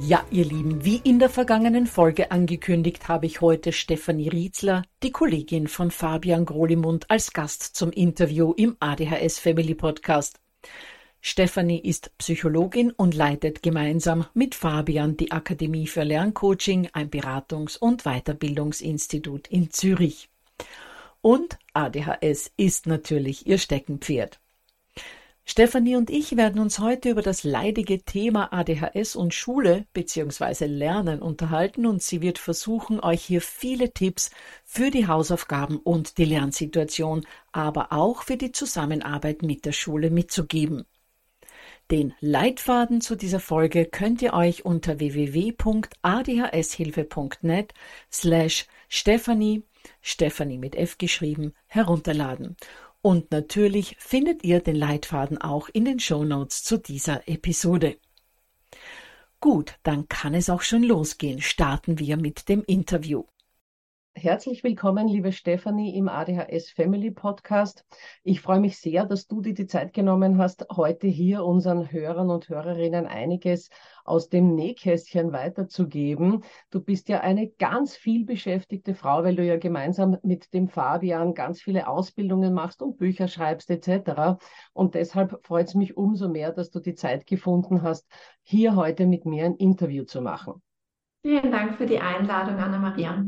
Ja, ihr Lieben, wie in der vergangenen Folge angekündigt, habe ich heute Stefanie Rietzler, die Kollegin von Fabian Grolimund, als Gast zum Interview im ADHS Family Podcast. Stefanie ist Psychologin und leitet gemeinsam mit Fabian die Akademie für Lerncoaching, ein Beratungs- und Weiterbildungsinstitut in Zürich. Und ADHS ist natürlich ihr Steckenpferd. Stefanie und ich werden uns heute über das leidige Thema ADHS und Schule bzw. Lernen unterhalten und sie wird versuchen, euch hier viele Tipps für die Hausaufgaben und die Lernsituation, aber auch für die Zusammenarbeit mit der Schule mitzugeben. Den Leitfaden zu dieser Folge könnt ihr euch unter www.adhshilfe.net slash Stephanie, Stephanie mit F geschrieben, herunterladen. Und natürlich findet ihr den Leitfaden auch in den Show Notes zu dieser Episode. Gut, dann kann es auch schon losgehen. Starten wir mit dem Interview. Herzlich willkommen, liebe Stefanie, im ADHS Family Podcast. Ich freue mich sehr, dass du dir die Zeit genommen hast, heute hier unseren Hörern und Hörerinnen einiges aus dem Nähkästchen weiterzugeben. Du bist ja eine ganz viel beschäftigte Frau, weil du ja gemeinsam mit dem Fabian ganz viele Ausbildungen machst und Bücher schreibst etc. Und deshalb freut es mich umso mehr, dass du die Zeit gefunden hast, hier heute mit mir ein Interview zu machen. Vielen Dank für die Einladung, Anna-Maria.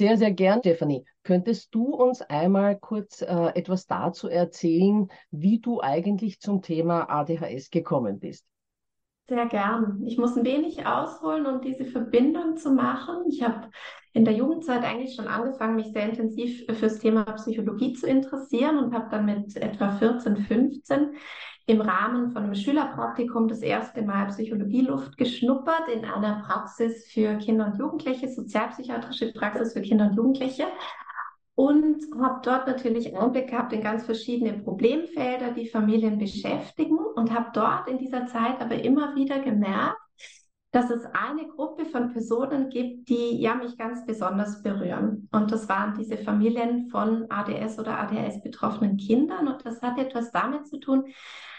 Sehr, sehr gern, Stephanie. Könntest du uns einmal kurz äh, etwas dazu erzählen, wie du eigentlich zum Thema ADHS gekommen bist? Sehr gern. Ich muss ein wenig ausholen, um diese Verbindung zu machen. Ich habe in der Jugendzeit eigentlich schon angefangen, mich sehr intensiv fürs Thema Psychologie zu interessieren und habe dann mit etwa 14, 15 im Rahmen von einem Schülerpraktikum das erste Mal Psychologieluft geschnuppert in einer Praxis für Kinder und Jugendliche, sozialpsychiatrische Praxis für Kinder und Jugendliche. Und habe dort natürlich Einblick gehabt in ganz verschiedene Problemfelder, die Familien beschäftigen und habe dort in dieser Zeit aber immer wieder gemerkt, dass es eine Gruppe von Personen gibt, die ja mich ganz besonders berühren. Und das waren diese Familien von ADS oder ADHS betroffenen Kindern. Und das hat etwas damit zu tun,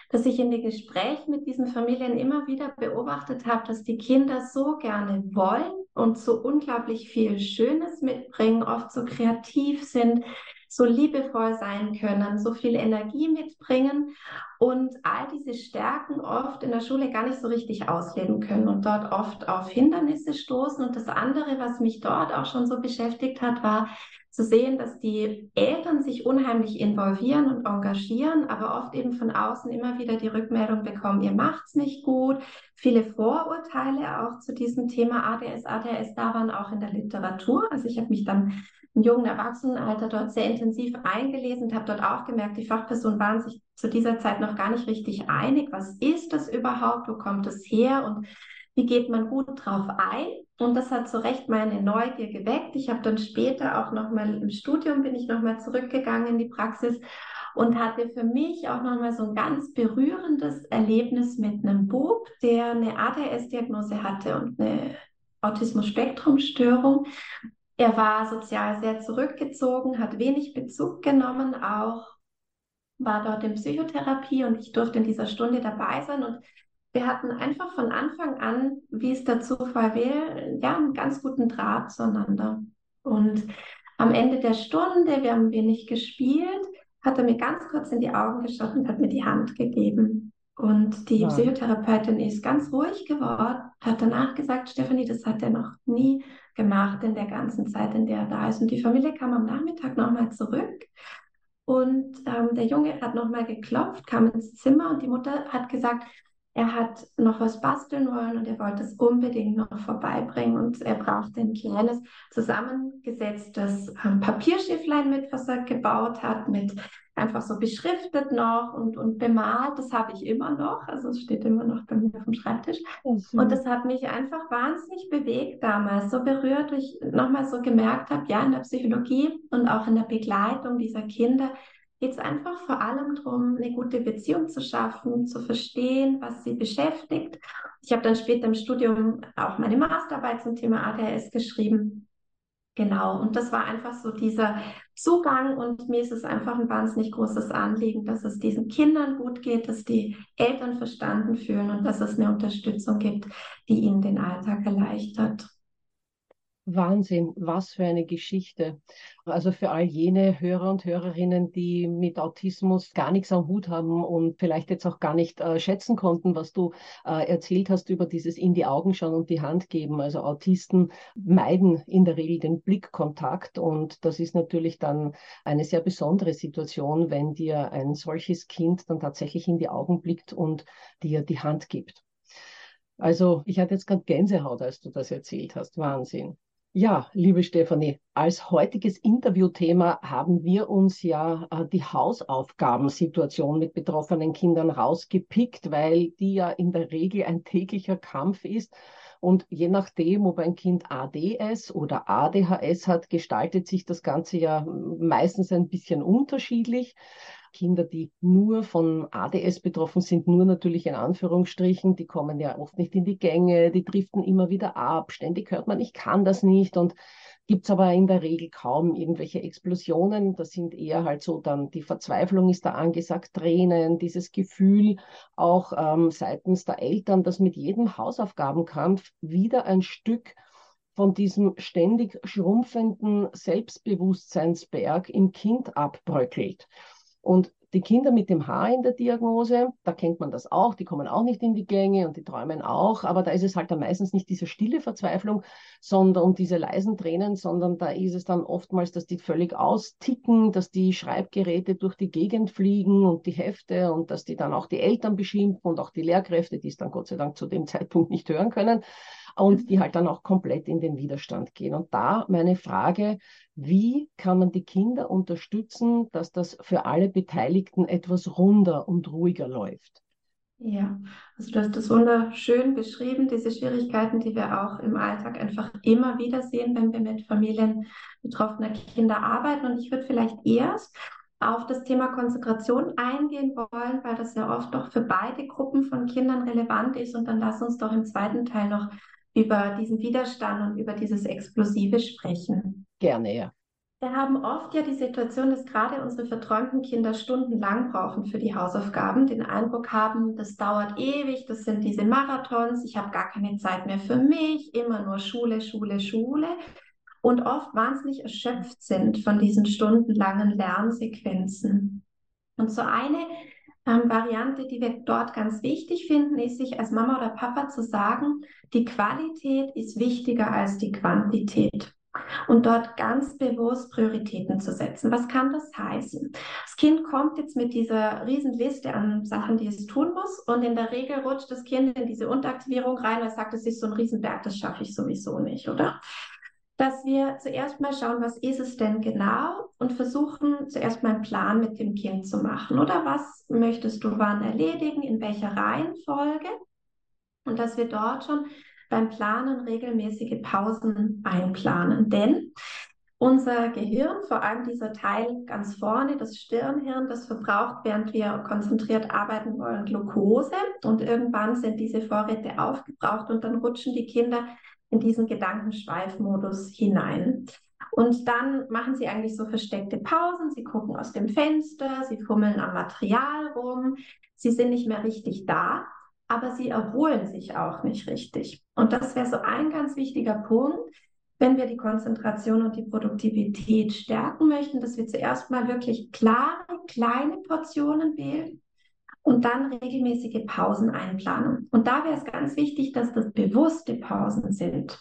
dass ich in den Gesprächen mit diesen Familien immer wieder beobachtet habe, dass die Kinder so gerne wollen und so unglaublich viel Schönes mitbringen, oft so kreativ sind, so liebevoll sein können, so viel Energie mitbringen und all diese Stärken oft in der Schule gar nicht so richtig ausleben können und dort oft auf Hindernisse stoßen. Und das andere, was mich dort auch schon so beschäftigt hat, war zu sehen, dass die Eltern sich unheimlich involvieren und engagieren, aber oft eben von außen immer wieder die Rückmeldung bekommen, ihr macht's nicht gut. Viele Vorurteile auch zu diesem Thema ADS, ADHS da waren auch in der Literatur. Also ich habe mich dann im jungen Erwachsenenalter dort sehr intensiv eingelesen und habe dort auch gemerkt, die Fachpersonen waren sich zu dieser Zeit noch gar nicht richtig einig. Was ist das überhaupt? Wo kommt es her? Und wie geht man gut drauf ein? Und das hat zu Recht meine Neugier geweckt. Ich habe dann später auch nochmal im Studium bin ich nochmal zurückgegangen in die Praxis und hatte für mich auch nochmal so ein ganz berührendes Erlebnis mit einem Bub, der eine ADS-Diagnose hatte und eine Autismus-Spektrum-Störung. Er war sozial sehr zurückgezogen, hat wenig Bezug genommen, auch war dort in Psychotherapie und ich durfte in dieser Stunde dabei sein und wir hatten einfach von Anfang an, wie es der Zufall will, ja, einen ganz guten Draht zueinander. Und am Ende der Stunde, wir haben wenig gespielt, hat er mir ganz kurz in die Augen geschaut und hat mir die Hand gegeben. Und die ja. Psychotherapeutin ist ganz ruhig geworden, hat danach gesagt, Stefanie, das hat er noch nie gemacht in der ganzen Zeit, in der er da ist. Und die Familie kam am Nachmittag nochmal zurück. Und ähm, der Junge hat nochmal geklopft, kam ins Zimmer und die Mutter hat gesagt, er hat noch was basteln wollen und er wollte es unbedingt noch vorbeibringen und er brauchte ein kleines zusammengesetztes ähm, Papierschifflein mit, was er gebaut hat, mit einfach so beschriftet noch und, und bemalt. Das habe ich immer noch, also es steht immer noch bei mir auf dem Schreibtisch. Mhm. Und das hat mich einfach wahnsinnig bewegt damals, so berührt, wo ich nochmal so gemerkt habe, ja, in der Psychologie und auch in der Begleitung dieser Kinder geht es einfach vor allem darum, eine gute Beziehung zu schaffen, zu verstehen, was sie beschäftigt. Ich habe dann später im Studium auch meine Masterarbeit zum Thema ADHS geschrieben. Genau, und das war einfach so dieser Zugang und mir ist es einfach ein wahnsinnig großes Anliegen, dass es diesen Kindern gut geht, dass die Eltern verstanden fühlen und dass es eine Unterstützung gibt, die ihnen den Alltag erleichtert. Wahnsinn, was für eine Geschichte. Also für all jene Hörer und Hörerinnen, die mit Autismus gar nichts am Hut haben und vielleicht jetzt auch gar nicht äh, schätzen konnten, was du äh, erzählt hast über dieses in die Augen schauen und die Hand geben. Also Autisten meiden in der Regel den Blickkontakt und das ist natürlich dann eine sehr besondere Situation, wenn dir ein solches Kind dann tatsächlich in die Augen blickt und dir die Hand gibt. Also ich hatte jetzt gerade Gänsehaut, als du das erzählt hast. Wahnsinn. Ja, liebe Stefanie, als heutiges Interviewthema haben wir uns ja äh, die Hausaufgabensituation mit betroffenen Kindern rausgepickt, weil die ja in der Regel ein täglicher Kampf ist. Und je nachdem, ob ein Kind ADS oder ADHS hat, gestaltet sich das Ganze ja meistens ein bisschen unterschiedlich. Kinder, die nur von ADS betroffen sind, nur natürlich in Anführungsstrichen, die kommen ja oft nicht in die Gänge, die driften immer wieder ab, ständig hört man, ich kann das nicht und gibt es aber in der Regel kaum irgendwelche Explosionen. Das sind eher halt so dann die Verzweiflung ist da angesagt, Tränen, dieses Gefühl auch ähm, seitens der Eltern, dass mit jedem Hausaufgabenkampf wieder ein Stück von diesem ständig schrumpfenden Selbstbewusstseinsberg im Kind abbröckelt. Und die Kinder mit dem Haar in der Diagnose, da kennt man das auch, die kommen auch nicht in die Gänge und die träumen auch, aber da ist es halt dann meistens nicht diese stille Verzweiflung, sondern und diese leisen Tränen, sondern da ist es dann oftmals, dass die völlig austicken, dass die Schreibgeräte durch die Gegend fliegen und die Hefte und dass die dann auch die Eltern beschimpfen und auch die Lehrkräfte, die es dann Gott sei Dank zu dem Zeitpunkt nicht hören können und die halt dann auch komplett in den Widerstand gehen. Und da meine Frage, wie kann man die Kinder unterstützen, dass das für alle Beteiligten etwas runder und ruhiger läuft? Ja, also du hast das wunderschön beschrieben, diese Schwierigkeiten, die wir auch im Alltag einfach immer wieder sehen, wenn wir mit Familien betroffener Kinder arbeiten. Und ich würde vielleicht erst auf das Thema Konzentration eingehen wollen, weil das ja oft doch für beide Gruppen von Kindern relevant ist. Und dann lass uns doch im zweiten Teil noch über diesen Widerstand und über dieses Explosive sprechen. Gerne, ja. Wir haben oft ja die Situation, dass gerade unsere verträumten Kinder stundenlang brauchen für die Hausaufgaben, den Eindruck haben, das dauert ewig, das sind diese Marathons, ich habe gar keine Zeit mehr für mich, immer nur Schule, Schule, Schule und oft wahnsinnig erschöpft sind von diesen stundenlangen Lernsequenzen. Und so eine ähm, Variante, die wir dort ganz wichtig finden, ist sich als Mama oder Papa zu sagen, die Qualität ist wichtiger als die Quantität und dort ganz bewusst Prioritäten zu setzen. Was kann das heißen? Das Kind kommt jetzt mit dieser Riesenliste an Sachen, die es tun muss und in der Regel rutscht das Kind in diese Unteraktivierung rein, weil es sagt, es ist so ein Riesenberg, das schaffe ich sowieso nicht, oder? Dass wir zuerst mal schauen, was ist es denn genau und versuchen zuerst mal einen Plan mit dem Kind zu machen. Oder was möchtest du wann erledigen, in welcher Reihenfolge? Und dass wir dort schon beim Planen regelmäßige Pausen einplanen. Denn unser Gehirn, vor allem dieser Teil ganz vorne, das Stirnhirn, das verbraucht, während wir konzentriert arbeiten wollen, Glucose. Und irgendwann sind diese Vorräte aufgebraucht und dann rutschen die Kinder in diesen Gedankenschweifmodus hinein. Und dann machen sie eigentlich so versteckte Pausen. Sie gucken aus dem Fenster, sie fummeln am Material rum. Sie sind nicht mehr richtig da aber sie erholen sich auch nicht richtig. Und das wäre so ein ganz wichtiger Punkt, wenn wir die Konzentration und die Produktivität stärken möchten, dass wir zuerst mal wirklich klare, kleine Portionen wählen und dann regelmäßige Pausen einplanen. Und da wäre es ganz wichtig, dass das bewusste Pausen sind.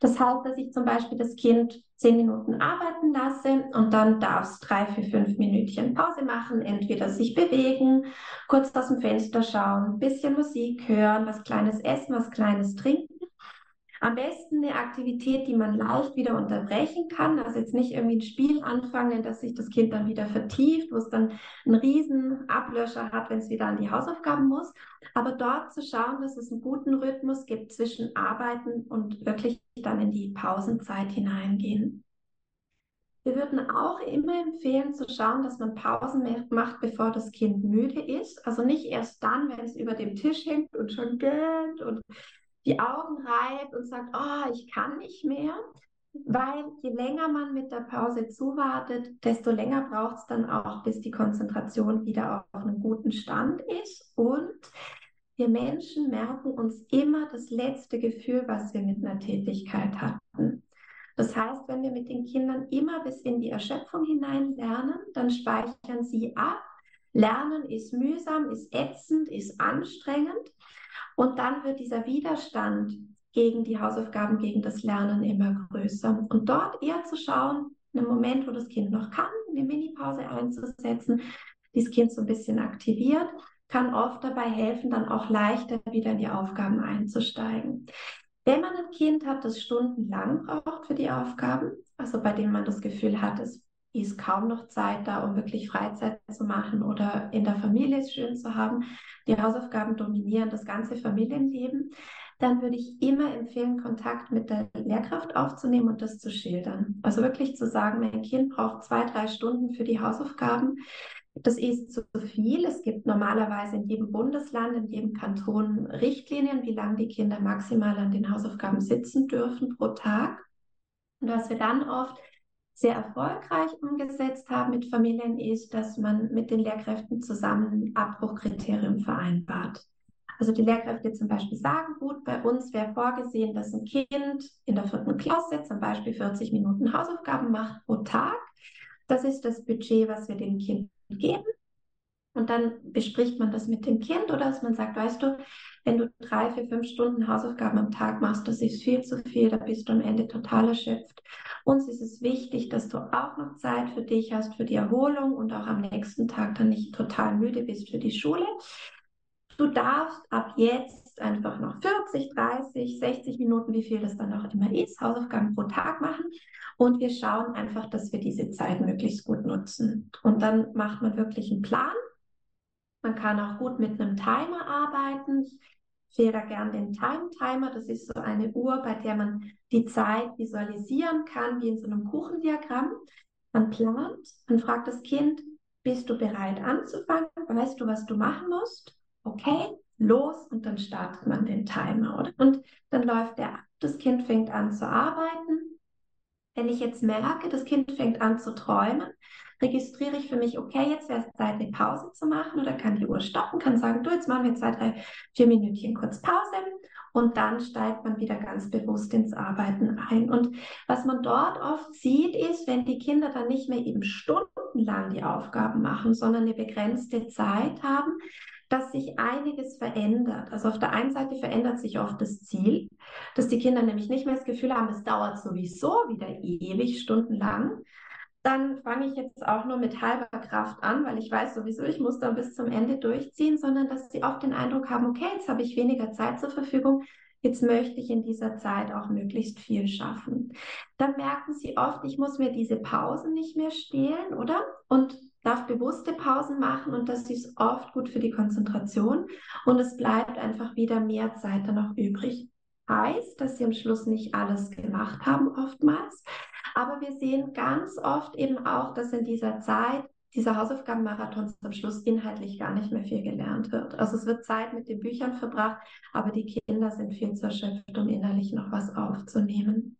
Das heißt, dass ich zum Beispiel das Kind zehn Minuten arbeiten lasse und dann darf es drei, vier, fünf Minütchen Pause machen, entweder sich bewegen, kurz aus dem Fenster schauen, ein bisschen Musik hören, was Kleines essen, was Kleines trinken am besten eine Aktivität, die man leicht wieder unterbrechen kann. Also jetzt nicht irgendwie ein Spiel anfangen, dass sich das Kind dann wieder vertieft, wo es dann einen riesen Ablöscher hat, wenn es wieder an die Hausaufgaben muss. Aber dort zu schauen, dass es einen guten Rhythmus gibt zwischen Arbeiten und wirklich dann in die Pausenzeit hineingehen. Wir würden auch immer empfehlen zu schauen, dass man Pausen macht, bevor das Kind müde ist. Also nicht erst dann, wenn es über dem Tisch hängt und schon gähnt und die Augen reibt und sagt, oh, ich kann nicht mehr. Weil je länger man mit der Pause zuwartet, desto länger braucht es dann auch, bis die Konzentration wieder auf einem guten Stand ist. Und wir Menschen merken uns immer das letzte Gefühl, was wir mit einer Tätigkeit hatten. Das heißt, wenn wir mit den Kindern immer bis in die Erschöpfung hinein lernen, dann speichern sie ab. Lernen ist mühsam, ist ätzend, ist anstrengend. Und dann wird dieser Widerstand gegen die Hausaufgaben, gegen das Lernen immer größer. Und dort eher zu schauen, einen Moment, wo das Kind noch kann, eine Mini-Pause einzusetzen, dieses Kind so ein bisschen aktiviert, kann oft dabei helfen, dann auch leichter wieder in die Aufgaben einzusteigen. Wenn man ein Kind hat, das stundenlang braucht für die Aufgaben, also bei dem man das Gefühl hat, es ist kaum noch Zeit da, um wirklich Freizeit zu machen oder in der Familie es schön zu haben. Die Hausaufgaben dominieren das ganze Familienleben. Dann würde ich immer empfehlen, Kontakt mit der Lehrkraft aufzunehmen und das zu schildern. Also wirklich zu sagen, mein Kind braucht zwei, drei Stunden für die Hausaufgaben. Das ist zu viel. Es gibt normalerweise in jedem Bundesland, in jedem Kanton Richtlinien, wie lange die Kinder maximal an den Hausaufgaben sitzen dürfen pro Tag. Und was wir dann oft sehr erfolgreich umgesetzt haben mit Familien, ist, dass man mit den Lehrkräften zusammen Abbruchkriterien vereinbart. Also die Lehrkräfte zum Beispiel sagen, gut, bei uns wäre vorgesehen, dass ein Kind in der vierten Klasse zum Beispiel 40 Minuten Hausaufgaben macht pro Tag. Das ist das Budget, was wir dem Kind geben. Und dann bespricht man das mit dem Kind oder dass man sagt, weißt du, wenn du drei, vier, fünf Stunden Hausaufgaben am Tag machst, das ist viel zu viel, da bist du am Ende total erschöpft. Uns ist es wichtig, dass du auch noch Zeit für dich hast, für die Erholung und auch am nächsten Tag dann nicht total müde bist für die Schule. Du darfst ab jetzt einfach noch 40, 30, 60 Minuten, wie viel das dann auch immer ist, Hausaufgaben pro Tag machen. Und wir schauen einfach, dass wir diese Zeit möglichst gut nutzen. Und dann macht man wirklich einen Plan man kann auch gut mit einem Timer arbeiten. Ich wähle da gern den Time Timer. Das ist so eine Uhr, bei der man die Zeit visualisieren kann, wie in so einem Kuchendiagramm. Man plant, man fragt das Kind, bist du bereit anzufangen? Weißt du, was du machen musst? Okay, los und dann startet man den Timer, oder? Und dann läuft der ab, das Kind fängt an zu arbeiten wenn ich jetzt merke, das Kind fängt an zu träumen, registriere ich für mich, okay, jetzt wäre es Zeit, eine Pause zu machen oder kann die Uhr stoppen, kann sagen, du, jetzt machen wir zwei, drei, vier Minütchen kurz Pause und dann steigt man wieder ganz bewusst ins Arbeiten ein. Und was man dort oft sieht, ist, wenn die Kinder dann nicht mehr eben stundenlang die Aufgaben machen, sondern eine begrenzte Zeit haben, dass sich einiges verändert. Also auf der einen Seite verändert sich oft das Ziel, dass die Kinder nämlich nicht mehr das Gefühl haben, es dauert sowieso wieder ewig stundenlang. Dann fange ich jetzt auch nur mit halber Kraft an, weil ich weiß sowieso, ich muss dann bis zum Ende durchziehen, sondern dass sie oft den Eindruck haben, okay, jetzt habe ich weniger Zeit zur Verfügung, jetzt möchte ich in dieser Zeit auch möglichst viel schaffen. Dann merken sie oft, ich muss mir diese Pausen nicht mehr stehlen, oder? Und darf bewusste Pausen machen und das ist oft gut für die Konzentration und es bleibt einfach wieder mehr Zeit dann noch übrig. Heißt, dass sie am Schluss nicht alles gemacht haben oftmals, aber wir sehen ganz oft eben auch, dass in dieser Zeit dieser Hausaufgabenmarathons am Schluss inhaltlich gar nicht mehr viel gelernt wird. Also es wird Zeit mit den Büchern verbracht, aber die Kinder sind viel zu erschöpft, um innerlich noch was aufzunehmen.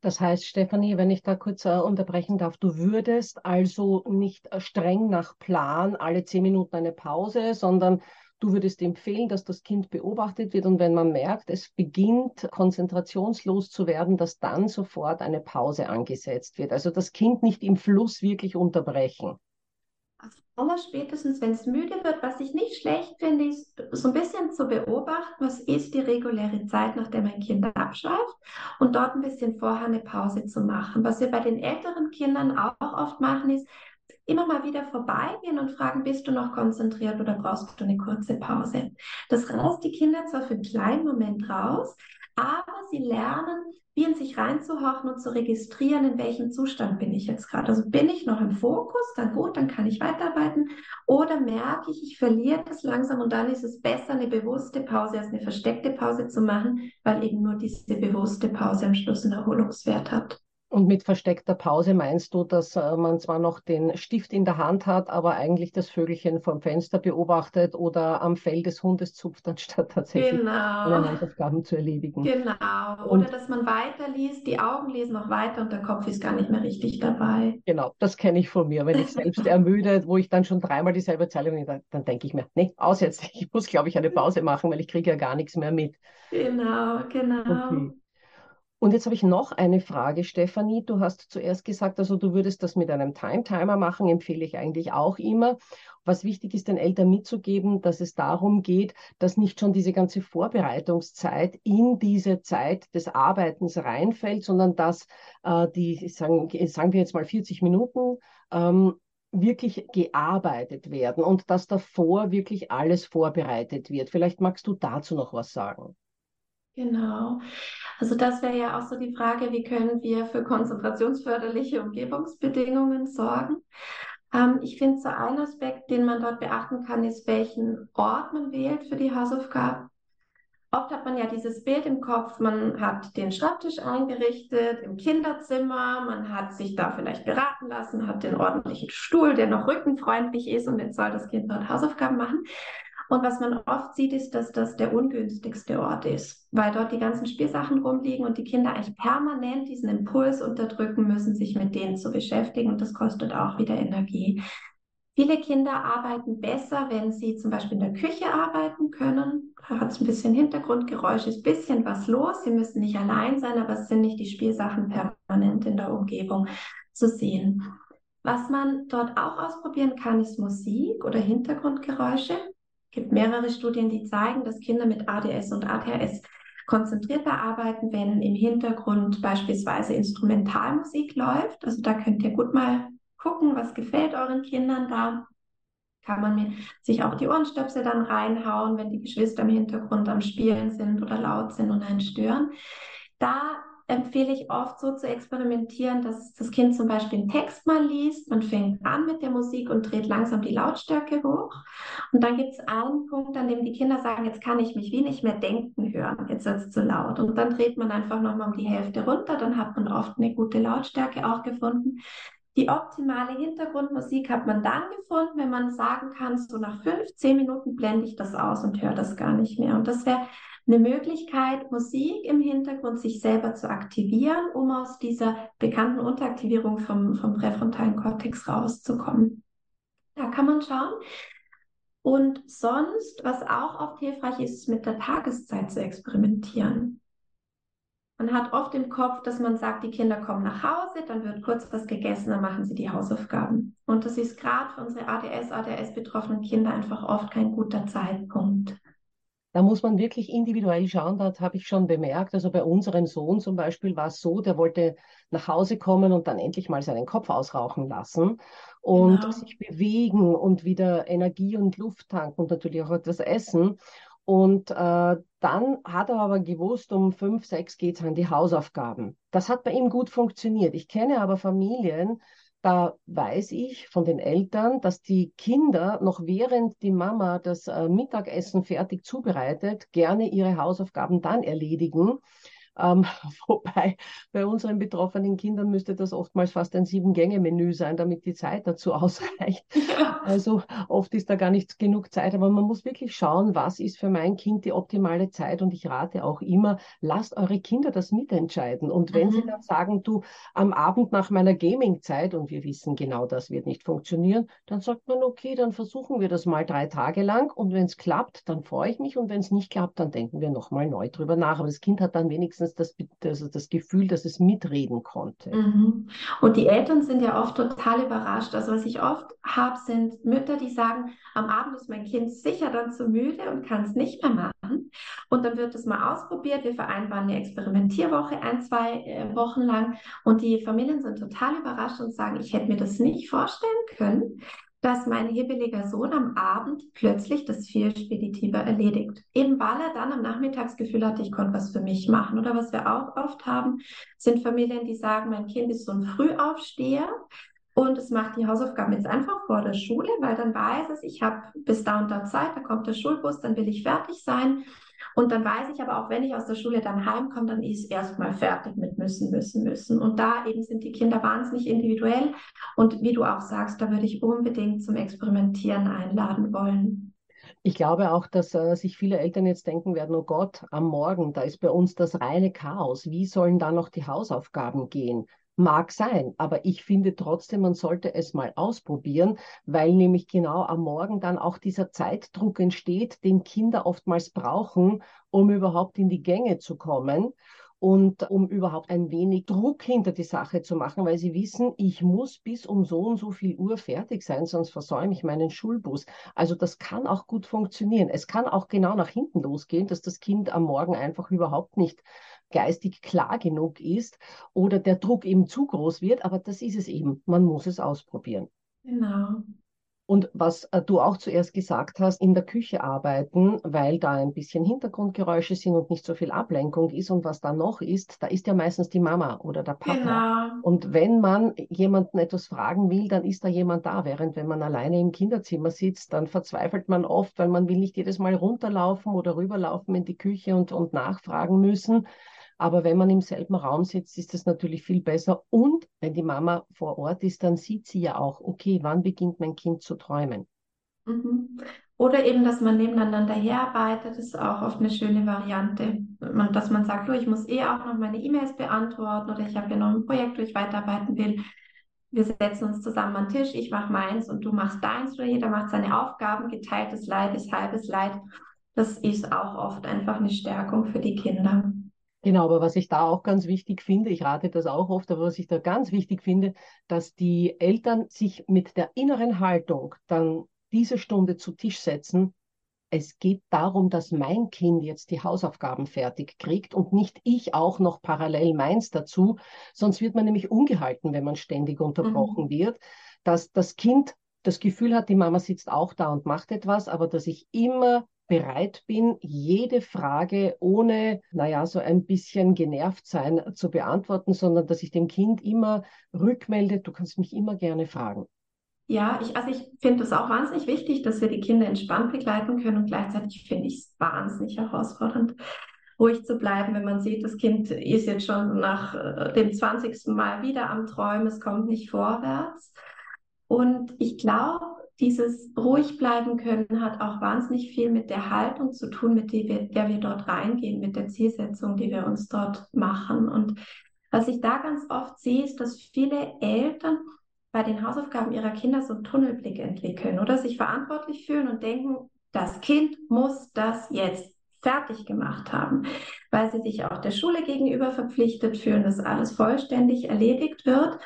Das heißt, Stefanie, wenn ich da kurz äh, unterbrechen darf, du würdest also nicht äh, streng nach Plan alle zehn Minuten eine Pause, sondern du würdest empfehlen, dass das Kind beobachtet wird und wenn man merkt, es beginnt konzentrationslos zu werden, dass dann sofort eine Pause angesetzt wird. Also das Kind nicht im Fluss wirklich unterbrechen. Aller spätestens, wenn es müde wird, was ich nicht schlecht finde, ist so ein bisschen zu beobachten, was ist die reguläre Zeit, nachdem ein Kind abschweift und dort ein bisschen vorher eine Pause zu machen. Was wir bei den älteren Kindern auch oft machen, ist immer mal wieder vorbeigehen und fragen, bist du noch konzentriert oder brauchst du eine kurze Pause? Das reißt die Kinder zwar für einen kleinen Moment raus, aber sie lernen, wie in sich reinzuhorchen und zu registrieren, in welchem Zustand bin ich jetzt gerade. Also bin ich noch im Fokus, dann gut, dann kann ich weiterarbeiten. Oder merke ich, ich verliere das langsam und dann ist es besser, eine bewusste Pause als eine versteckte Pause zu machen, weil eben nur diese bewusste Pause am Schluss einen Erholungswert hat. Und mit versteckter Pause meinst du, dass äh, man zwar noch den Stift in der Hand hat, aber eigentlich das Vögelchen vom Fenster beobachtet oder am Fell des Hundes zupft, anstatt tatsächlich genau. Hausaufgaben zu erledigen. Genau. Und oder dass man weiterliest, die Augen lesen noch weiter und der Kopf ist gar nicht mehr richtig dabei. Genau, das kenne ich von mir. Wenn ich selbst ermüdet, wo ich dann schon dreimal dieselbe Zeile bin, dann, dann denke ich mir, nee, aus jetzt. Ich muss, glaube ich, eine Pause machen, weil ich kriege ja gar nichts mehr mit. Genau, genau. Okay. Und jetzt habe ich noch eine Frage, Stefanie. Du hast zuerst gesagt, also du würdest das mit einem Time-Timer machen, empfehle ich eigentlich auch immer. Was wichtig ist, den Eltern mitzugeben, dass es darum geht, dass nicht schon diese ganze Vorbereitungszeit in diese Zeit des Arbeitens reinfällt, sondern dass äh, die, sagen, sagen wir jetzt mal 40 Minuten, ähm, wirklich gearbeitet werden und dass davor wirklich alles vorbereitet wird. Vielleicht magst du dazu noch was sagen. Genau. Also das wäre ja auch so die Frage, wie können wir für konzentrationsförderliche Umgebungsbedingungen sorgen? Ähm, ich finde, so ein Aspekt, den man dort beachten kann, ist, welchen Ort man wählt für die Hausaufgaben. Oft hat man ja dieses Bild im Kopf, man hat den Schreibtisch eingerichtet im Kinderzimmer, man hat sich da vielleicht beraten lassen, hat den ordentlichen Stuhl, der noch rückenfreundlich ist und jetzt soll das Kind dort Hausaufgaben machen. Und was man oft sieht, ist, dass das der ungünstigste Ort ist, weil dort die ganzen Spielsachen rumliegen und die Kinder eigentlich permanent diesen Impuls unterdrücken müssen, sich mit denen zu beschäftigen und das kostet auch wieder Energie. Viele Kinder arbeiten besser, wenn sie zum Beispiel in der Küche arbeiten können. Da hat es ein bisschen Hintergrundgeräusche, ist ein bisschen was los. Sie müssen nicht allein sein, aber es sind nicht die Spielsachen permanent in der Umgebung zu sehen. Was man dort auch ausprobieren kann, ist Musik oder Hintergrundgeräusche. Es gibt mehrere Studien, die zeigen, dass Kinder mit ADS und ADHS konzentrierter arbeiten, wenn im Hintergrund beispielsweise Instrumentalmusik läuft. Also da könnt ihr gut mal gucken, was gefällt euren Kindern da. Kann man sich auch die Ohrenstöpsel dann reinhauen, wenn die Geschwister im Hintergrund am Spielen sind oder laut sind und einen stören. Da empfehle ich oft so zu experimentieren, dass das Kind zum Beispiel einen Text mal liest, man fängt an mit der Musik und dreht langsam die Lautstärke hoch. Und dann gibt es einen Punkt, an dem die Kinder sagen, jetzt kann ich mich wie nicht mehr denken hören, jetzt wird es zu laut. Und dann dreht man einfach nochmal um die Hälfte runter, dann hat man oft eine gute Lautstärke auch gefunden. Die optimale Hintergrundmusik hat man dann gefunden, wenn man sagen kann, so nach fünf, zehn Minuten blende ich das aus und höre das gar nicht mehr. Und das wäre eine Möglichkeit, Musik im Hintergrund sich selber zu aktivieren, um aus dieser bekannten Unteraktivierung vom, vom präfrontalen Kortex rauszukommen. Da kann man schauen. Und sonst, was auch oft hilfreich ist, ist mit der Tageszeit zu experimentieren. Man hat oft im Kopf, dass man sagt, die Kinder kommen nach Hause, dann wird kurz was gegessen, dann machen sie die Hausaufgaben. Und das ist gerade für unsere ADS, ADS-betroffenen Kinder einfach oft kein guter Zeitpunkt. Da muss man wirklich individuell schauen, das habe ich schon bemerkt. Also bei unserem Sohn zum Beispiel war es so, der wollte nach Hause kommen und dann endlich mal seinen Kopf ausrauchen lassen und genau. sich bewegen und wieder Energie und Luft tanken und natürlich auch etwas essen. Und äh, dann hat er aber gewusst, um fünf, sechs geht es an die Hausaufgaben. Das hat bei ihm gut funktioniert. Ich kenne aber Familien, da weiß ich von den Eltern, dass die Kinder noch während die Mama das äh, Mittagessen fertig zubereitet, gerne ihre Hausaufgaben dann erledigen ähm, wobei bei unseren betroffenen Kindern müsste das oftmals fast ein Sieben-Gänge-Menü sein, damit die Zeit dazu ausreicht. Also oft ist da gar nicht genug Zeit, aber man muss wirklich schauen, was ist für mein Kind die optimale Zeit. Und ich rate auch immer, lasst eure Kinder das mitentscheiden. Und wenn mhm. sie dann sagen, du, am Abend nach meiner Gaming-Zeit, und wir wissen genau, das wird nicht funktionieren, dann sagt man, okay, dann versuchen wir das mal drei Tage lang. Und wenn es klappt, dann freue ich mich. Und wenn es nicht klappt, dann denken wir nochmal neu drüber nach. Aber das Kind hat dann wenigstens das, das, das Gefühl, dass es mitreden konnte. Mhm. Und die Eltern sind ja oft total überrascht. Also was ich oft habe, sind Mütter, die sagen, am Abend ist mein Kind sicher dann zu müde und kann es nicht mehr machen. Und dann wird es mal ausprobiert. Wir vereinbaren eine Experimentierwoche ein, zwei äh, Wochen lang. Und die Familien sind total überrascht und sagen, ich hätte mir das nicht vorstellen können, dass mein hibbeliger Sohn am Abend plötzlich das viel speditiver erledigt. Eben weil er dann am Nachmittagsgefühl hatte, ich konnte was für mich machen. Oder was wir auch oft haben, sind Familien, die sagen, mein Kind ist so ein Frühaufsteher und es macht die Hausaufgaben jetzt einfach vor der Schule, weil dann weiß es, ich habe bis da und da Zeit, da kommt der Schulbus, dann will ich fertig sein. Und dann weiß ich aber auch, wenn ich aus der Schule dann heimkomme, dann ist erstmal fertig mit müssen, müssen, müssen. Und da eben sind die Kinder wahnsinnig individuell. Und wie du auch sagst, da würde ich unbedingt zum Experimentieren einladen wollen. Ich glaube auch, dass äh, sich viele Eltern jetzt denken werden, oh Gott, am Morgen, da ist bei uns das reine Chaos. Wie sollen da noch die Hausaufgaben gehen? Mag sein, aber ich finde trotzdem, man sollte es mal ausprobieren, weil nämlich genau am Morgen dann auch dieser Zeitdruck entsteht, den Kinder oftmals brauchen, um überhaupt in die Gänge zu kommen und um überhaupt ein wenig Druck hinter die Sache zu machen, weil sie wissen, ich muss bis um so und so viel Uhr fertig sein, sonst versäume ich meinen Schulbus. Also das kann auch gut funktionieren. Es kann auch genau nach hinten losgehen, dass das Kind am Morgen einfach überhaupt nicht geistig klar genug ist oder der Druck eben zu groß wird. Aber das ist es eben. Man muss es ausprobieren. Genau. Und was äh, du auch zuerst gesagt hast, in der Küche arbeiten, weil da ein bisschen Hintergrundgeräusche sind und nicht so viel Ablenkung ist. Und was da noch ist, da ist ja meistens die Mama oder der Papa. Genau. Und wenn man jemanden etwas fragen will, dann ist da jemand da. Während wenn man alleine im Kinderzimmer sitzt, dann verzweifelt man oft, weil man will nicht jedes Mal runterlaufen oder rüberlaufen in die Küche und, und nachfragen müssen. Aber wenn man im selben Raum sitzt, ist das natürlich viel besser. Und wenn die Mama vor Ort ist, dann sieht sie ja auch, okay, wann beginnt mein Kind zu träumen. Mhm. Oder eben, dass man nebeneinander herarbeitet, ist auch oft eine schöne Variante. Dass man sagt, oh, ich muss eh auch noch meine E-Mails beantworten oder ich habe ja noch ein Projekt, wo ich weiterarbeiten will. Wir setzen uns zusammen an den Tisch, ich mache meins und du machst deins oder jeder macht seine Aufgaben. Geteiltes Leid ist halbes Leid. Das ist auch oft einfach eine Stärkung für die Kinder. Genau, aber was ich da auch ganz wichtig finde, ich rate das auch oft, aber was ich da ganz wichtig finde, dass die Eltern sich mit der inneren Haltung dann diese Stunde zu Tisch setzen. Es geht darum, dass mein Kind jetzt die Hausaufgaben fertig kriegt und nicht ich auch noch parallel meins dazu. Sonst wird man nämlich ungehalten, wenn man ständig unterbrochen mhm. wird, dass das Kind das Gefühl hat, die Mama sitzt auch da und macht etwas, aber dass ich immer bereit bin, jede Frage ohne, naja, so ein bisschen genervt sein zu beantworten, sondern dass ich dem Kind immer rückmelde, du kannst mich immer gerne fragen. Ja, ich, also ich finde es auch wahnsinnig wichtig, dass wir die Kinder entspannt begleiten können und gleichzeitig finde ich es wahnsinnig herausfordernd, ruhig zu bleiben, wenn man sieht, das Kind ist jetzt schon nach äh, dem 20. Mal wieder am Träumen, es kommt nicht vorwärts. Und ich glaube, dieses ruhig bleiben können hat auch wahnsinnig viel mit der Haltung zu tun, mit der wir, der wir dort reingehen, mit der Zielsetzung, die wir uns dort machen. Und was ich da ganz oft sehe, ist, dass viele Eltern bei den Hausaufgaben ihrer Kinder so einen Tunnelblick entwickeln oder sich verantwortlich fühlen und denken, das Kind muss das jetzt fertig gemacht haben, weil sie sich auch der Schule gegenüber verpflichtet fühlen, dass alles vollständig erledigt wird.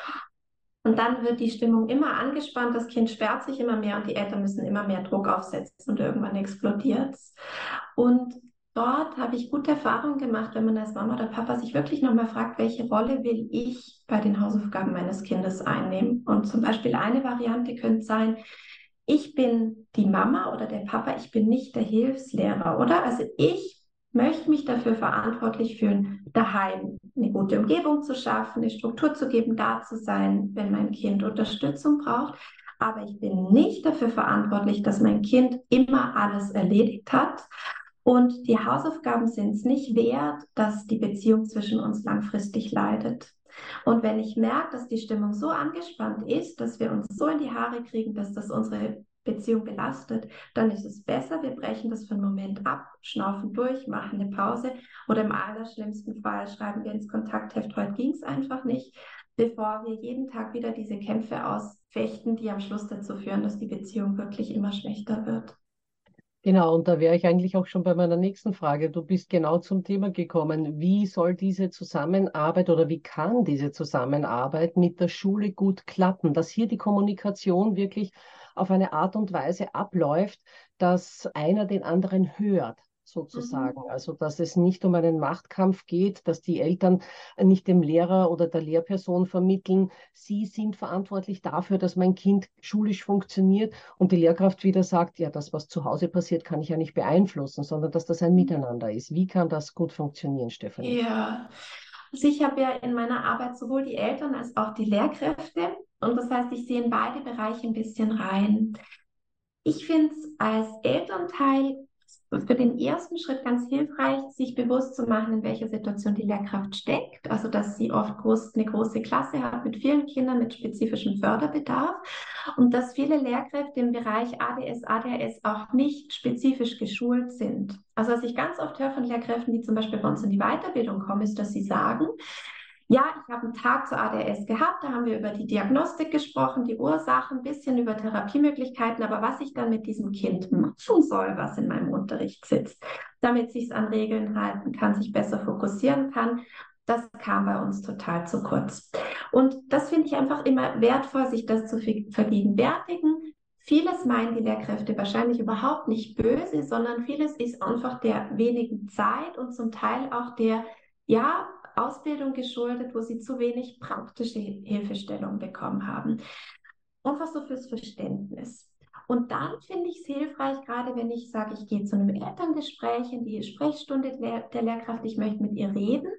Und dann wird die Stimmung immer angespannt, das Kind sperrt sich immer mehr und die Eltern müssen immer mehr Druck aufsetzen und irgendwann explodiert es. Und dort habe ich gute Erfahrungen gemacht, wenn man als Mama oder Papa sich wirklich nochmal fragt, welche Rolle will ich bei den Hausaufgaben meines Kindes einnehmen. Und zum Beispiel eine Variante könnte sein, ich bin die Mama oder der Papa, ich bin nicht der Hilfslehrer, oder? Also ich möchte mich dafür verantwortlich fühlen, daheim eine gute Umgebung zu schaffen, eine Struktur zu geben, da zu sein, wenn mein Kind Unterstützung braucht. Aber ich bin nicht dafür verantwortlich, dass mein Kind immer alles erledigt hat. Und die Hausaufgaben sind es nicht wert, dass die Beziehung zwischen uns langfristig leidet. Und wenn ich merke, dass die Stimmung so angespannt ist, dass wir uns so in die Haare kriegen, dass das unsere Beziehung belastet, dann ist es besser, wir brechen das für einen Moment ab, schnaufen durch, machen eine Pause oder im allerschlimmsten Fall schreiben wir ins Kontaktheft, heute ging es einfach nicht, bevor wir jeden Tag wieder diese Kämpfe ausfechten, die am Schluss dazu führen, dass die Beziehung wirklich immer schlechter wird. Genau, und da wäre ich eigentlich auch schon bei meiner nächsten Frage. Du bist genau zum Thema gekommen. Wie soll diese Zusammenarbeit oder wie kann diese Zusammenarbeit mit der Schule gut klappen, dass hier die Kommunikation wirklich auf eine Art und Weise abläuft, dass einer den anderen hört, sozusagen. Mhm. Also, dass es nicht um einen Machtkampf geht, dass die Eltern nicht dem Lehrer oder der Lehrperson vermitteln, sie sind verantwortlich dafür, dass mein Kind schulisch funktioniert und die Lehrkraft wieder sagt, ja, das, was zu Hause passiert, kann ich ja nicht beeinflussen, sondern dass das ein mhm. Miteinander ist. Wie kann das gut funktionieren, Stefanie? Ja. Also ich habe ja in meiner Arbeit sowohl die Eltern als auch die Lehrkräfte. Und das heißt, ich sehe in beide Bereiche ein bisschen rein. Ich finde es als Elternteil für den ersten Schritt ganz hilfreich, sich bewusst zu machen, in welcher Situation die Lehrkraft steckt. Also, dass sie oft groß, eine große Klasse hat mit vielen Kindern mit spezifischem Förderbedarf und dass viele Lehrkräfte im Bereich ADS, ADHS auch nicht spezifisch geschult sind. Also, was ich ganz oft höre von Lehrkräften, die zum Beispiel bei uns in die Weiterbildung kommen, ist, dass sie sagen, ja, ich habe einen Tag zur ADS gehabt, da haben wir über die Diagnostik gesprochen, die Ursachen, ein bisschen über Therapiemöglichkeiten, aber was ich dann mit diesem Kind machen soll, was in meinem Unterricht sitzt, damit sich es an Regeln halten kann, sich besser fokussieren kann, das kam bei uns total zu kurz. Und das finde ich einfach immer wertvoll, sich das zu vergegenwärtigen. Vieles meinen die Lehrkräfte wahrscheinlich überhaupt nicht böse, sondern vieles ist einfach der wenigen Zeit und zum Teil auch der, ja, Ausbildung geschuldet, wo sie zu wenig praktische Hilfestellung bekommen haben. Einfach so fürs Verständnis. Und dann finde ich es hilfreich, gerade wenn ich sage, ich gehe zu einem Elterngespräch in die Sprechstunde der Lehrkraft, ich möchte mit ihr reden,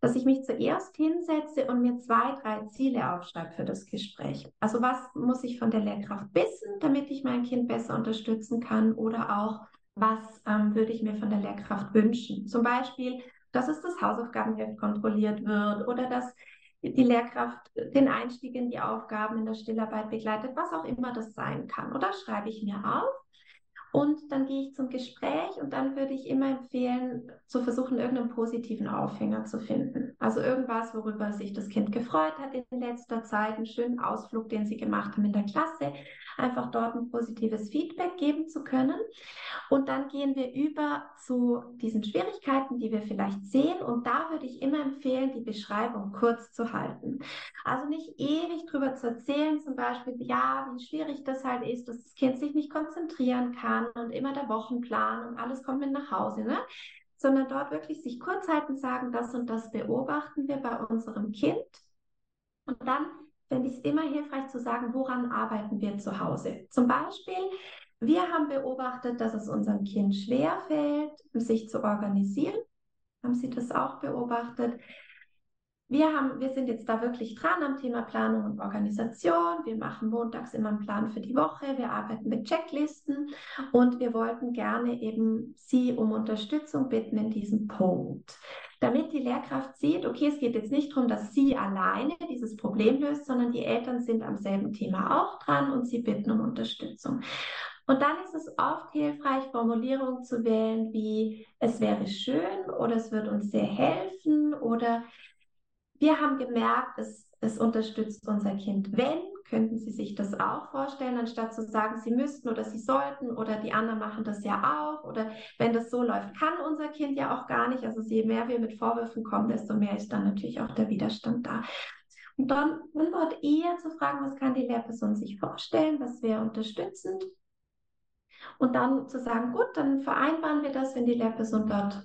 dass ich mich zuerst hinsetze und mir zwei, drei Ziele aufschreibe für das Gespräch. Also was muss ich von der Lehrkraft wissen, damit ich mein Kind besser unterstützen kann oder auch was ähm, würde ich mir von der Lehrkraft wünschen. Zum Beispiel, dass es das Hausaufgabenheft kontrolliert wird oder dass die Lehrkraft den Einstieg in die Aufgaben in der Stillarbeit begleitet, was auch immer das sein kann. Oder schreibe ich mir auf und dann gehe ich zum Gespräch und dann würde ich immer empfehlen, zu versuchen, irgendeinen positiven Aufhänger zu finden. Also irgendwas, worüber sich das Kind gefreut hat in letzter Zeit, einen schönen Ausflug, den sie gemacht haben in der Klasse, einfach dort ein positives Feedback geben zu können. Und dann gehen wir über zu diesen Schwierigkeiten, die wir vielleicht sehen. Und da würde ich immer empfehlen, die Beschreibung kurz zu halten. Also nicht ewig drüber zu erzählen, zum Beispiel, ja, wie schwierig das halt ist, dass das Kind sich nicht konzentrieren kann und immer der Wochenplan und alles kommt mit nach Hause, ne? Sondern dort wirklich sich kurz halten, sagen, das und das beobachten wir bei unserem Kind. Und dann finde ich es immer hilfreich zu sagen, woran arbeiten wir zu Hause. Zum Beispiel, wir haben beobachtet, dass es unserem Kind schwer fällt, sich zu organisieren. Haben Sie das auch beobachtet? Wir, haben, wir sind jetzt da wirklich dran am Thema Planung und Organisation. Wir machen montags immer einen Plan für die Woche. Wir arbeiten mit Checklisten und wir wollten gerne eben Sie um Unterstützung bitten in diesem Punkt. Damit die Lehrkraft sieht, okay, es geht jetzt nicht darum, dass sie alleine dieses Problem löst, sondern die Eltern sind am selben Thema auch dran und sie bitten um Unterstützung. Und dann ist es oft hilfreich, Formulierungen zu wählen wie es wäre schön oder es wird uns sehr helfen oder wir haben gemerkt, es, es unterstützt unser Kind. Wenn, könnten Sie sich das auch vorstellen, anstatt zu sagen, Sie müssten oder Sie sollten oder die anderen machen das ja auch oder wenn das so läuft, kann unser Kind ja auch gar nicht. Also je mehr wir mit Vorwürfen kommen, desto mehr ist dann natürlich auch der Widerstand da. Und dann, dort eher zu fragen, was kann die Lehrperson sich vorstellen, was wäre unterstützend. Und dann zu sagen, gut, dann vereinbaren wir das, wenn die Lehrperson dort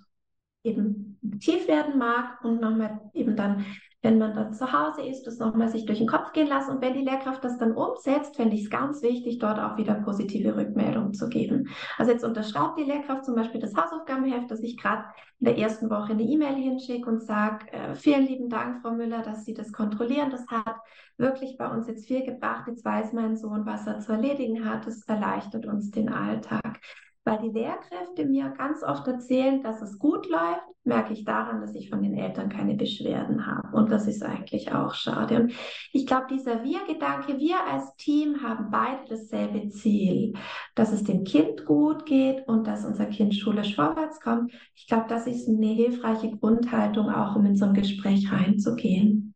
eben aktiv werden mag und nochmal eben dann wenn man dann zu Hause ist, das nochmal sich durch den Kopf gehen lassen. Und wenn die Lehrkraft das dann umsetzt, fände ich es ganz wichtig, dort auch wieder positive Rückmeldungen zu geben. Also jetzt unterschreibt die Lehrkraft zum Beispiel das Hausaufgabenheft, dass ich gerade in der ersten Woche eine E-Mail hinschicke und sage, äh, vielen lieben Dank, Frau Müller, dass Sie das kontrollieren. Das hat wirklich bei uns jetzt viel gebracht. Jetzt weiß mein Sohn, was er zu erledigen hat. Es erleichtert uns den Alltag. Weil die Lehrkräfte mir ganz oft erzählen, dass es gut läuft, merke ich daran, dass ich von den Eltern keine Beschwerden habe. Und das ist eigentlich auch schade. Und ich glaube, dieser Wir-Gedanke, wir als Team haben beide dasselbe Ziel, dass es dem Kind gut geht und dass unser Kind schulisch vorwärts kommt. Ich glaube, das ist eine hilfreiche Grundhaltung, auch um in so ein Gespräch reinzugehen.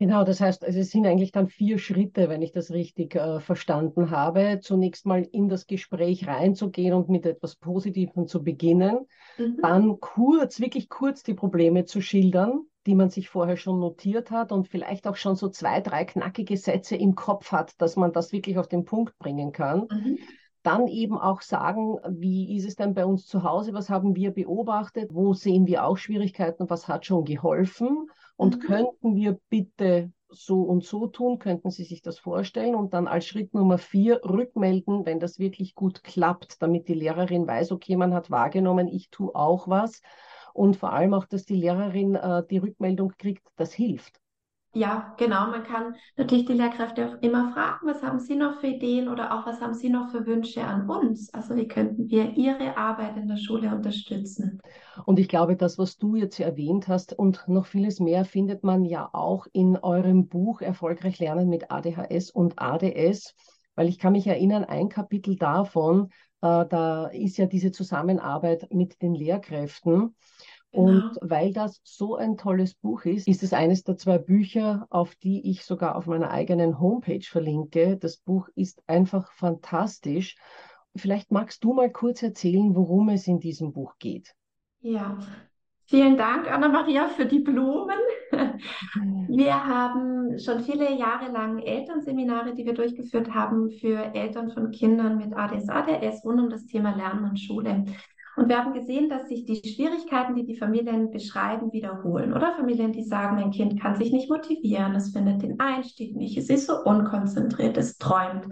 Genau, das heißt, es sind eigentlich dann vier Schritte, wenn ich das richtig äh, verstanden habe. Zunächst mal in das Gespräch reinzugehen und mit etwas Positivem zu beginnen. Mhm. Dann kurz, wirklich kurz die Probleme zu schildern, die man sich vorher schon notiert hat und vielleicht auch schon so zwei, drei knackige Sätze im Kopf hat, dass man das wirklich auf den Punkt bringen kann. Mhm dann eben auch sagen, wie ist es denn bei uns zu Hause, was haben wir beobachtet, wo sehen wir auch Schwierigkeiten, was hat schon geholfen und mhm. könnten wir bitte so und so tun, könnten Sie sich das vorstellen und dann als Schritt Nummer vier rückmelden, wenn das wirklich gut klappt, damit die Lehrerin weiß, okay, man hat wahrgenommen, ich tue auch was und vor allem auch, dass die Lehrerin äh, die Rückmeldung kriegt, das hilft. Ja, genau. Man kann natürlich die Lehrkräfte auch immer fragen, was haben Sie noch für Ideen oder auch was haben Sie noch für Wünsche an uns? Also wie könnten wir Ihre Arbeit in der Schule unterstützen? Und ich glaube, das, was du jetzt erwähnt hast und noch vieles mehr, findet man ja auch in eurem Buch Erfolgreich lernen mit ADHS und ADS. Weil ich kann mich erinnern, ein Kapitel davon, äh, da ist ja diese Zusammenarbeit mit den Lehrkräften. Und genau. weil das so ein tolles Buch ist, ist es eines der zwei Bücher, auf die ich sogar auf meiner eigenen Homepage verlinke. Das Buch ist einfach fantastisch. Vielleicht magst du mal kurz erzählen, worum es in diesem Buch geht. Ja, vielen Dank, Anna-Maria, für die Blumen. Wir haben schon viele Jahre lang Elternseminare, die wir durchgeführt haben für Eltern von Kindern mit ADS, ADS rund um das Thema Lernen und Schule. Und wir haben gesehen, dass sich die Schwierigkeiten, die die Familien beschreiben, wiederholen. Oder Familien, die sagen, mein Kind kann sich nicht motivieren, es findet den Einstieg nicht, es ist so unkonzentriert, es träumt.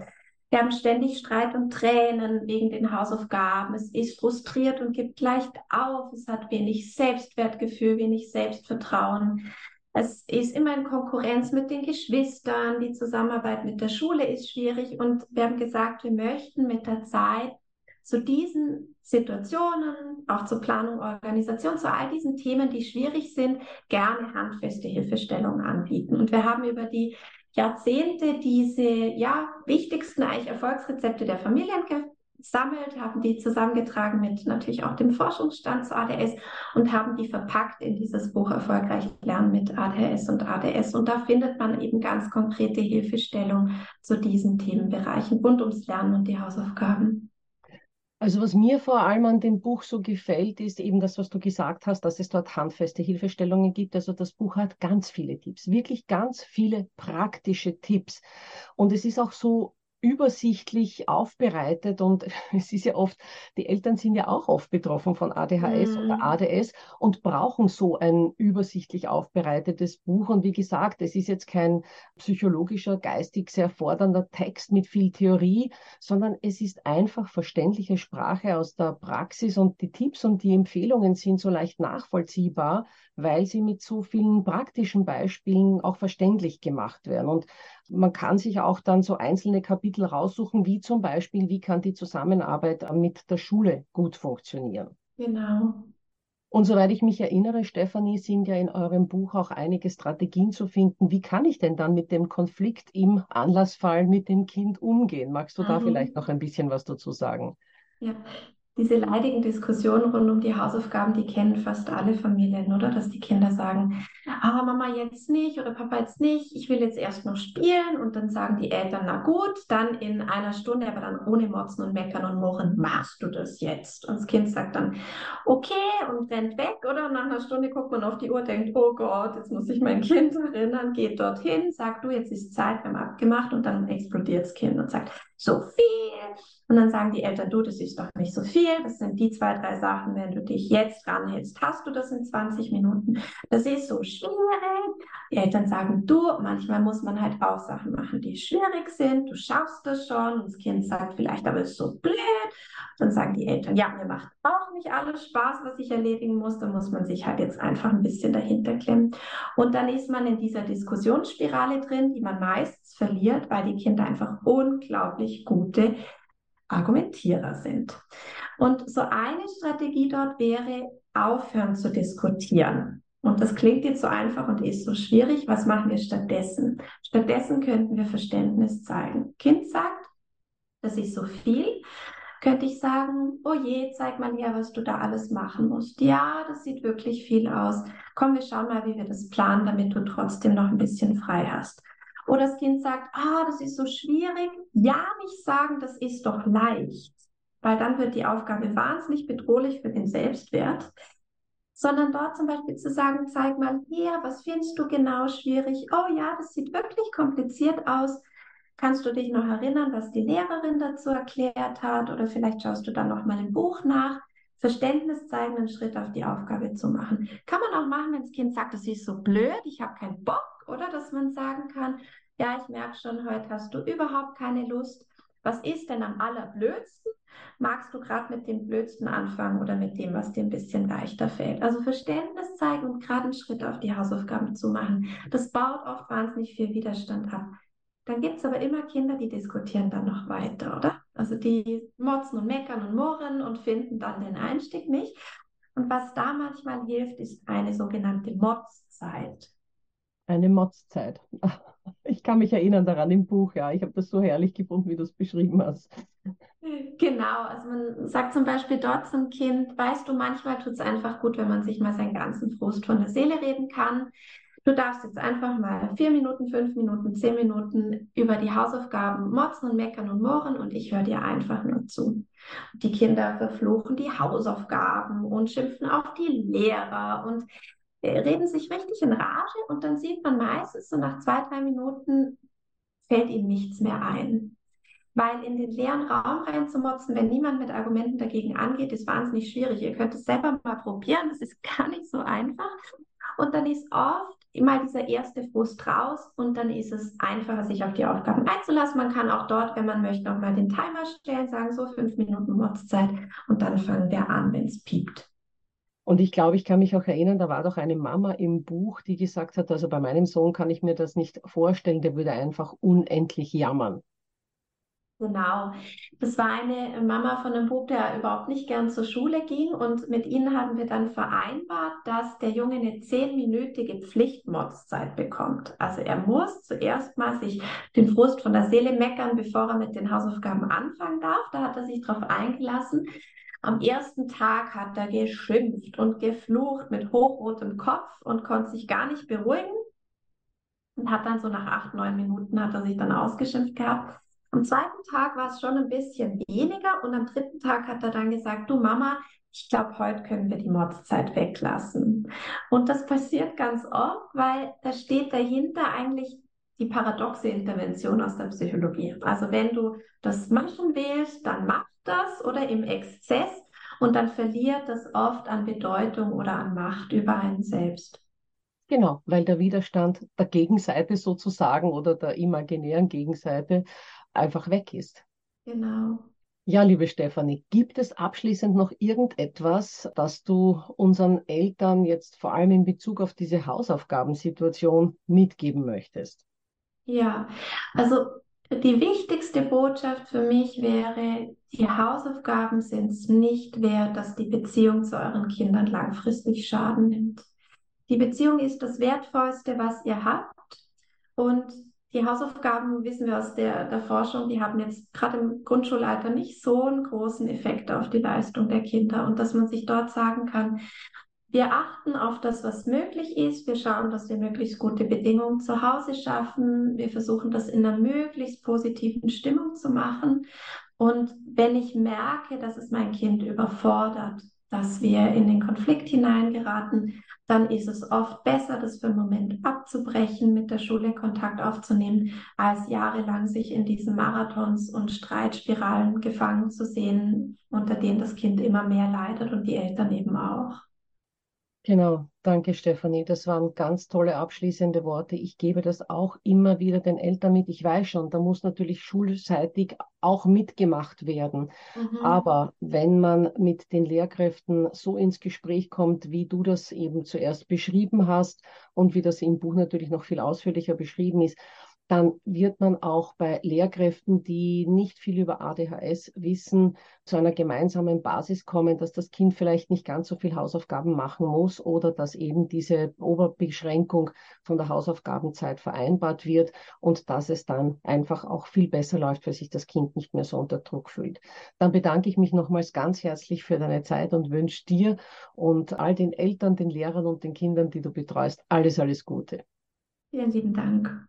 Wir haben ständig Streit und Tränen wegen den Hausaufgaben. Es ist frustriert und gibt leicht auf. Es hat wenig Selbstwertgefühl, wenig Selbstvertrauen. Es ist immer in Konkurrenz mit den Geschwistern. Die Zusammenarbeit mit der Schule ist schwierig. Und wir haben gesagt, wir möchten mit der Zeit zu diesen Situationen, auch zur Planung, Organisation, zu all diesen Themen, die schwierig sind, gerne handfeste Hilfestellungen anbieten. Und wir haben über die Jahrzehnte diese ja, wichtigsten eigentlich Erfolgsrezepte der Familien gesammelt, haben die zusammengetragen mit natürlich auch dem Forschungsstand zu ADS und haben die verpackt in dieses Buch Erfolgreich Lernen mit ADHS und ADS. Und da findet man eben ganz konkrete Hilfestellung zu diesen Themenbereichen rund ums Lernen und die Hausaufgaben. Also was mir vor allem an dem Buch so gefällt, ist eben das, was du gesagt hast, dass es dort handfeste Hilfestellungen gibt. Also das Buch hat ganz viele Tipps, wirklich ganz viele praktische Tipps. Und es ist auch so übersichtlich aufbereitet und es ist ja oft, die Eltern sind ja auch oft betroffen von ADHS mhm. oder ADS und brauchen so ein übersichtlich aufbereitetes Buch. Und wie gesagt, es ist jetzt kein psychologischer, geistig sehr fordernder Text mit viel Theorie, sondern es ist einfach verständliche Sprache aus der Praxis und die Tipps und die Empfehlungen sind so leicht nachvollziehbar, weil sie mit so vielen praktischen Beispielen auch verständlich gemacht werden. Und man kann sich auch dann so einzelne Kapitel raussuchen, wie zum Beispiel, wie kann die Zusammenarbeit mit der Schule gut funktionieren. Genau. Und soweit ich mich erinnere, Stefanie, sind ja in eurem Buch auch einige Strategien zu finden. Wie kann ich denn dann mit dem Konflikt im Anlassfall mit dem Kind umgehen? Magst du mhm. da vielleicht noch ein bisschen was dazu sagen? Ja, diese leidigen Diskussionen rund um die Hausaufgaben, die kennen fast alle Familien, oder? Dass die Kinder sagen, ah, Mama jetzt nicht oder Papa jetzt nicht, ich will jetzt erst noch spielen und dann sagen die Eltern, na gut, dann in einer Stunde, aber dann ohne Motzen und Meckern und Murren, machst du das jetzt? Und das Kind sagt dann, okay und rennt weg, oder? Und nach einer Stunde guckt man auf die Uhr, denkt, oh Gott, jetzt muss ich mein Kind erinnern, geht dorthin, sagt du, jetzt ist Zeit, wir haben abgemacht und dann explodiert das Kind und sagt, so viel. Und dann sagen die Eltern, du, das ist doch nicht so viel. Das sind die zwei, drei Sachen. Wenn du dich jetzt ranhältst, hast du das in 20 Minuten. Das ist so schwierig. Die Eltern sagen, du, manchmal muss man halt auch Sachen machen, die schwierig sind. Du schaffst das schon. Und das Kind sagt vielleicht, aber es ist so blöd. Dann sagen die Eltern, ja, mir macht auch nicht alles Spaß, was ich erledigen muss. Da muss man sich halt jetzt einfach ein bisschen dahinter klemmen. Und dann ist man in dieser Diskussionsspirale drin, die man meistens verliert, weil die Kinder einfach unglaublich gute Argumentierer sind. Und so eine Strategie dort wäre, aufhören zu diskutieren. Und das klingt jetzt so einfach und ist so schwierig. Was machen wir stattdessen? Stattdessen könnten wir Verständnis zeigen. Kind sagt, das ist so viel. Könnte ich sagen, oh je, zeig mal her, was du da alles machen musst. Ja, das sieht wirklich viel aus. Komm, wir schauen mal, wie wir das planen, damit du trotzdem noch ein bisschen frei hast. Oder das Kind sagt, ah, das ist so schwierig. Ja, nicht sagen, das ist doch leicht, weil dann wird die Aufgabe wahnsinnig bedrohlich für den Selbstwert. Sondern dort zum Beispiel zu sagen, zeig mal her, was findest du genau schwierig? Oh ja, das sieht wirklich kompliziert aus. Kannst du dich noch erinnern, was die Lehrerin dazu erklärt hat? Oder vielleicht schaust du dann noch mal im Buch nach. Verständnis zeigen, einen Schritt auf die Aufgabe zu machen. Kann man auch machen, wenn das Kind sagt, das ist so blöd, ich habe keinen Bock oder dass man sagen kann, ja, ich merke schon, heute hast du überhaupt keine Lust. Was ist denn am allerblödsten? Magst du gerade mit dem Blödsten anfangen oder mit dem, was dir ein bisschen leichter fällt? Also Verständnis zeigen und gerade einen Schritt auf die Hausaufgaben zu machen. Das baut oft wahnsinnig viel Widerstand ab. Dann gibt es aber immer Kinder, die diskutieren dann noch weiter, oder? Also die motzen und meckern und murren und finden dann den Einstieg nicht. Und was da manchmal hilft, ist eine sogenannte Motzzeit eine Motzzeit. Ich kann mich erinnern daran im Buch, ja. Ich habe das so herrlich gefunden, wie du es beschrieben hast. Genau, also man sagt zum Beispiel dort zum Kind, weißt du, manchmal tut es einfach gut, wenn man sich mal seinen ganzen Frust von der Seele reden kann. Du darfst jetzt einfach mal vier Minuten, fünf Minuten, zehn Minuten über die Hausaufgaben motzen und meckern und mohren und ich höre dir einfach nur zu. Die Kinder verfluchen die Hausaufgaben und schimpfen auf die Lehrer und reden sich richtig in Rage und dann sieht man meistens so nach zwei, drei Minuten fällt ihnen nichts mehr ein. Weil in den leeren Raum reinzumotzen, wenn niemand mit Argumenten dagegen angeht, ist wahnsinnig schwierig. Ihr könnt es selber mal probieren, das ist gar nicht so einfach. Und dann ist oft immer dieser erste Frust raus und dann ist es einfacher, sich auf die Aufgaben einzulassen. Man kann auch dort, wenn man möchte, nochmal den Timer stellen, sagen so fünf Minuten Motzzeit und dann fangen wir an, wenn es piept. Und ich glaube, ich kann mich auch erinnern, da war doch eine Mama im Buch, die gesagt hat, also bei meinem Sohn kann ich mir das nicht vorstellen, der würde einfach unendlich jammern. Genau. Das war eine Mama von einem Bub, der überhaupt nicht gern zur Schule ging. Und mit ihnen haben wir dann vereinbart, dass der Junge eine zehnminütige Pflichtmodszeit bekommt. Also er muss zuerst mal sich den Frust von der Seele meckern, bevor er mit den Hausaufgaben anfangen darf. Da hat er sich darauf eingelassen. Am ersten Tag hat er geschimpft und geflucht mit hochrotem Kopf und konnte sich gar nicht beruhigen. Und hat dann so nach acht, neun Minuten hat er sich dann ausgeschimpft gehabt. Am zweiten Tag war es schon ein bisschen weniger und am dritten Tag hat er dann gesagt, du Mama, ich glaube, heute können wir die Mordzeit weglassen. Und das passiert ganz oft, weil da steht dahinter eigentlich die paradoxe Intervention aus der Psychologie. Also wenn du das machen willst, dann mach das oder im Exzess und dann verliert das oft an Bedeutung oder an Macht über einen selbst. Genau, weil der Widerstand der Gegenseite sozusagen oder der imaginären Gegenseite einfach weg ist. Genau. Ja, liebe Stefanie, gibt es abschließend noch irgendetwas, das du unseren Eltern jetzt vor allem in Bezug auf diese Hausaufgabensituation mitgeben möchtest? Ja, also die wichtigste Botschaft für mich wäre, die Hausaufgaben sind es nicht wert, dass die Beziehung zu euren Kindern langfristig Schaden nimmt. Die Beziehung ist das Wertvollste, was ihr habt. Und die Hausaufgaben, wissen wir aus der, der Forschung, die haben jetzt gerade im Grundschulalter nicht so einen großen Effekt auf die Leistung der Kinder. Und dass man sich dort sagen kann, wir achten auf das, was möglich ist. Wir schauen, dass wir möglichst gute Bedingungen zu Hause schaffen. Wir versuchen, das in einer möglichst positiven Stimmung zu machen. Und wenn ich merke, dass es mein Kind überfordert, dass wir in den Konflikt hineingeraten, dann ist es oft besser, das für einen Moment abzubrechen, mit der Schule Kontakt aufzunehmen, als jahrelang sich in diesen Marathons und Streitspiralen gefangen zu sehen, unter denen das Kind immer mehr leidet und die Eltern eben auch. Genau, danke Stefanie. Das waren ganz tolle abschließende Worte. Ich gebe das auch immer wieder den Eltern mit. Ich weiß schon, da muss natürlich schulseitig auch mitgemacht werden. Mhm. Aber wenn man mit den Lehrkräften so ins Gespräch kommt, wie du das eben zuerst beschrieben hast und wie das im Buch natürlich noch viel ausführlicher beschrieben ist, dann wird man auch bei Lehrkräften, die nicht viel über ADHS wissen, zu einer gemeinsamen Basis kommen, dass das Kind vielleicht nicht ganz so viel Hausaufgaben machen muss oder dass eben diese Oberbeschränkung von der Hausaufgabenzeit vereinbart wird und dass es dann einfach auch viel besser läuft, weil sich das Kind nicht mehr so unter Druck fühlt. Dann bedanke ich mich nochmals ganz herzlich für deine Zeit und wünsche dir und all den Eltern, den Lehrern und den Kindern, die du betreust, alles, alles Gute. Vielen lieben Dank.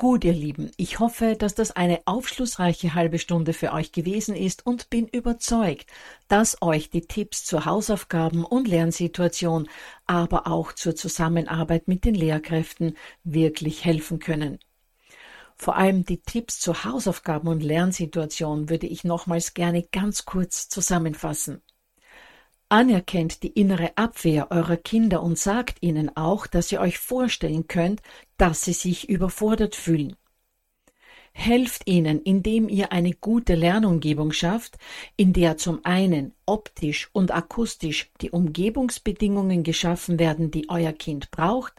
Gut, ihr Lieben, ich hoffe, dass das eine aufschlussreiche halbe Stunde für euch gewesen ist und bin überzeugt, dass euch die Tipps zur Hausaufgaben und Lernsituation, aber auch zur Zusammenarbeit mit den Lehrkräften wirklich helfen können. Vor allem die Tipps zur Hausaufgaben und Lernsituation würde ich nochmals gerne ganz kurz zusammenfassen. Anerkennt die innere Abwehr eurer Kinder und sagt ihnen auch, dass ihr euch vorstellen könnt, dass sie sich überfordert fühlen. Helft ihnen, indem ihr eine gute Lernumgebung schafft, in der zum einen optisch und akustisch die Umgebungsbedingungen geschaffen werden, die euer Kind braucht,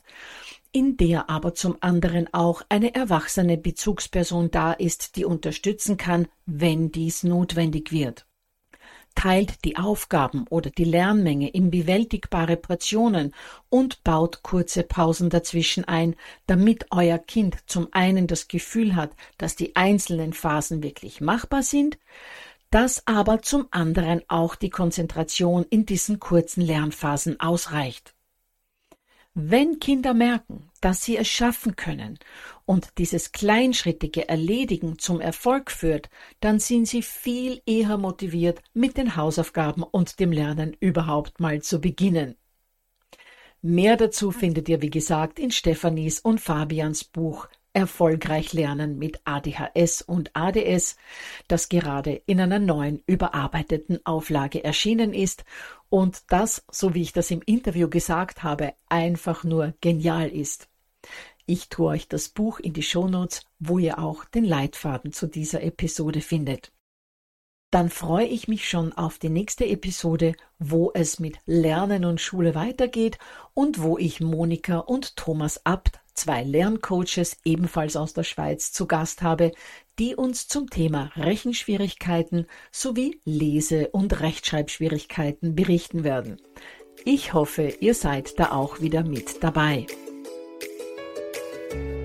in der aber zum anderen auch eine erwachsene Bezugsperson da ist, die unterstützen kann, wenn dies notwendig wird teilt die Aufgaben oder die Lernmenge in bewältigbare Portionen und baut kurze Pausen dazwischen ein, damit euer Kind zum einen das Gefühl hat, dass die einzelnen Phasen wirklich machbar sind, dass aber zum anderen auch die Konzentration in diesen kurzen Lernphasen ausreicht. Wenn Kinder merken, dass sie es schaffen können und dieses kleinschrittige Erledigen zum Erfolg führt, dann sind sie viel eher motiviert, mit den Hausaufgaben und dem Lernen überhaupt mal zu beginnen. Mehr dazu findet ihr, wie gesagt, in Stephanies und Fabians Buch Erfolgreich lernen mit ADHS und ADS, das gerade in einer neuen überarbeiteten Auflage erschienen ist und das, so wie ich das im Interview gesagt habe, einfach nur genial ist. Ich tue euch das Buch in die Shownotes, wo ihr auch den Leitfaden zu dieser Episode findet. Dann freue ich mich schon auf die nächste Episode, wo es mit Lernen und Schule weitergeht und wo ich Monika und Thomas Abt zwei Lerncoaches ebenfalls aus der Schweiz zu Gast habe, die uns zum Thema Rechenschwierigkeiten sowie Lese- und Rechtschreibschwierigkeiten berichten werden. Ich hoffe, ihr seid da auch wieder mit dabei. thank you